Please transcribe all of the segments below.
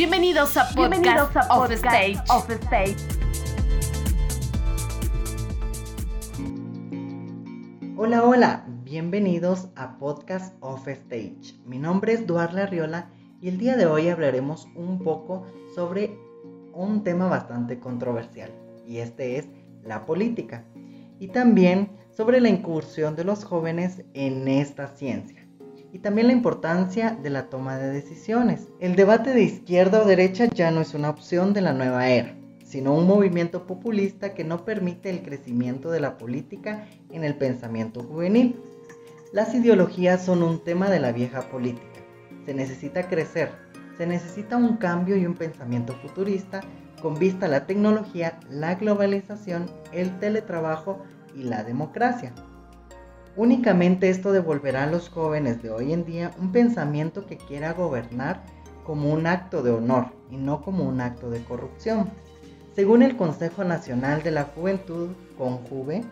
Bienvenidos a Podcast, of, Stage. of Stage. Hola, hola, bienvenidos a Podcast of Stage. Mi nombre es Duarla Arriola y el día de hoy hablaremos un poco sobre un tema bastante controversial y este es la política y también sobre la incursión de los jóvenes en esta ciencia y también la importancia de la toma de decisiones. El debate de izquierda o derecha ya no es una opción de la nueva era, sino un movimiento populista que no permite el crecimiento de la política en el pensamiento juvenil. Las ideologías son un tema de la vieja política. Se necesita crecer, se necesita un cambio y un pensamiento futurista con vista a la tecnología, la globalización, el teletrabajo y la democracia. Únicamente esto devolverá a los jóvenes de hoy en día un pensamiento que quiera gobernar como un acto de honor y no como un acto de corrupción. Según el Consejo Nacional de la Juventud, CONJUVE,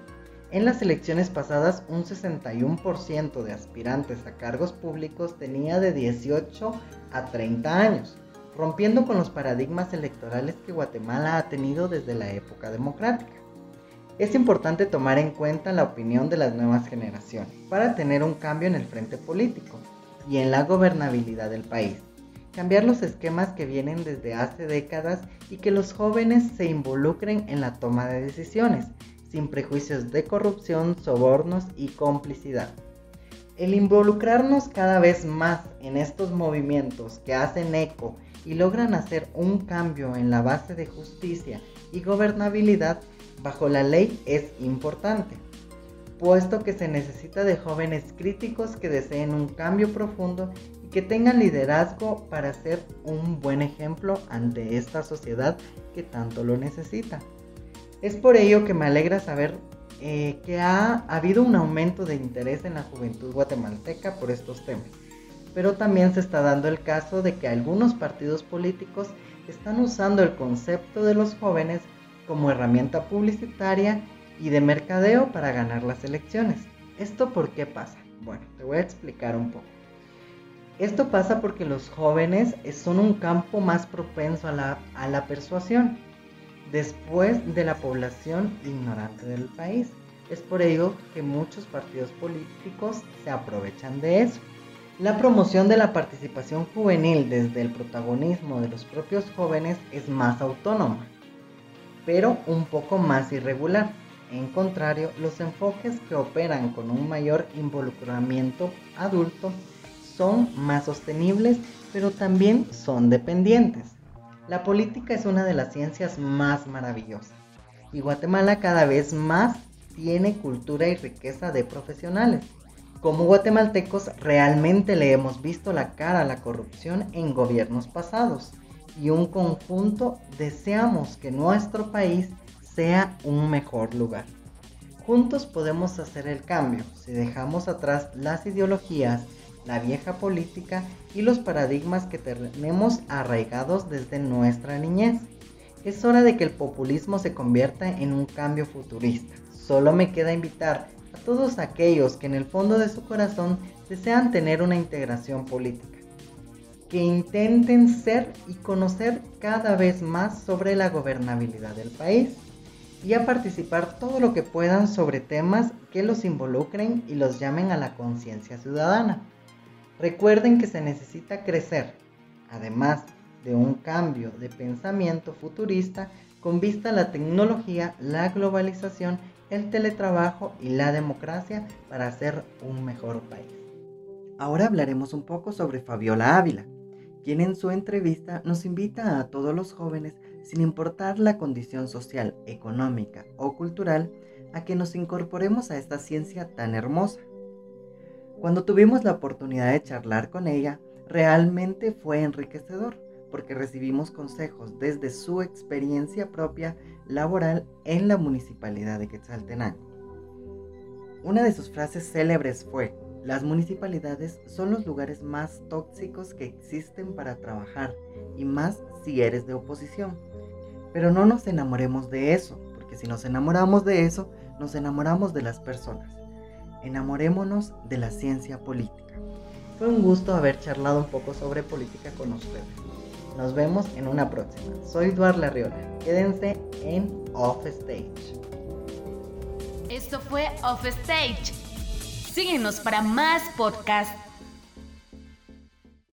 en las elecciones pasadas un 61% de aspirantes a cargos públicos tenía de 18 a 30 años, rompiendo con los paradigmas electorales que Guatemala ha tenido desde la época democrática. Es importante tomar en cuenta la opinión de las nuevas generaciones para tener un cambio en el frente político y en la gobernabilidad del país. Cambiar los esquemas que vienen desde hace décadas y que los jóvenes se involucren en la toma de decisiones, sin prejuicios de corrupción, sobornos y complicidad. El involucrarnos cada vez más en estos movimientos que hacen eco y logran hacer un cambio en la base de justicia y gobernabilidad bajo la ley es importante, puesto que se necesita de jóvenes críticos que deseen un cambio profundo y que tengan liderazgo para ser un buen ejemplo ante esta sociedad que tanto lo necesita. Es por ello que me alegra saber eh, que ha habido un aumento de interés en la juventud guatemalteca por estos temas, pero también se está dando el caso de que algunos partidos políticos están usando el concepto de los jóvenes como herramienta publicitaria y de mercadeo para ganar las elecciones. ¿Esto por qué pasa? Bueno, te voy a explicar un poco. Esto pasa porque los jóvenes son un campo más propenso a la, persuasión después de la población ignorante del país. Es por ello que muchos partidos políticos se aprovechan de eso. La promoción de la participación juvenil desde el protagonismo de los propios jóvenes es más autónoma pero un poco más irregular. En contrario, los enfoques que operan con un mayor involucramiento adulto son más sostenibles, pero también son dependientes. La política es una de las ciencias más maravillosas y Guatemala cada vez más tiene cultura y riqueza de profesionales. Como guatemaltecos realmente le hemos visto la cara a la corrupción en gobiernos pasados y un conjunto deseamos que nuestro país sea un mejor lugar. Juntos podemos hacer el cambio si dejamos atrás las ideologías, la vieja política y los paradigmas que tenemos arraigados desde nuestra niñez. Es hora de que el populismo se convierta en un cambio futurista. Solo me queda invitar a todos aquellos que en el fondo de su corazón desean tener una integración política que intenten ser y conocer cada vez más sobre la gobernabilidad del país y a participar todo lo que puedan sobre temas que los involucren y los llamen a la conciencia ciudadana. Recuerden que se necesita crecer, además de un cambio de pensamiento futurista con vista a la tecnología, la globalización, el teletrabajo y la democracia para ser un mejor país. Ahora hablaremos un poco sobre Fabiola Ávila, quien en su entrevista nos invita a todos los jóvenes, sin importar la condición social, económica o cultural, a que nos incorporemos a esta ciencia tan hermosa. Cuando tuvimos la oportunidad de charlar con ella, realmente fue enriquecedor, porque recibimos consejos desde su experiencia propia laboral en la municipalidad de Quetzaltenango. Una de sus frases célebres fue, las municipalidades son los lugares más tóxicos que existen para trabajar y más si eres de oposición. Pero no nos enamoremos de eso, porque si nos enamoramos de eso, nos enamoramos de las personas. Enamorémonos de la ciencia política. Fue un gusto haber charlado un poco sobre política con ustedes. Nos vemos en una próxima. Soy Eduardo Larriola. Quédense en Off Stage. Esto fue Off Stage. Síguenos para más podcasts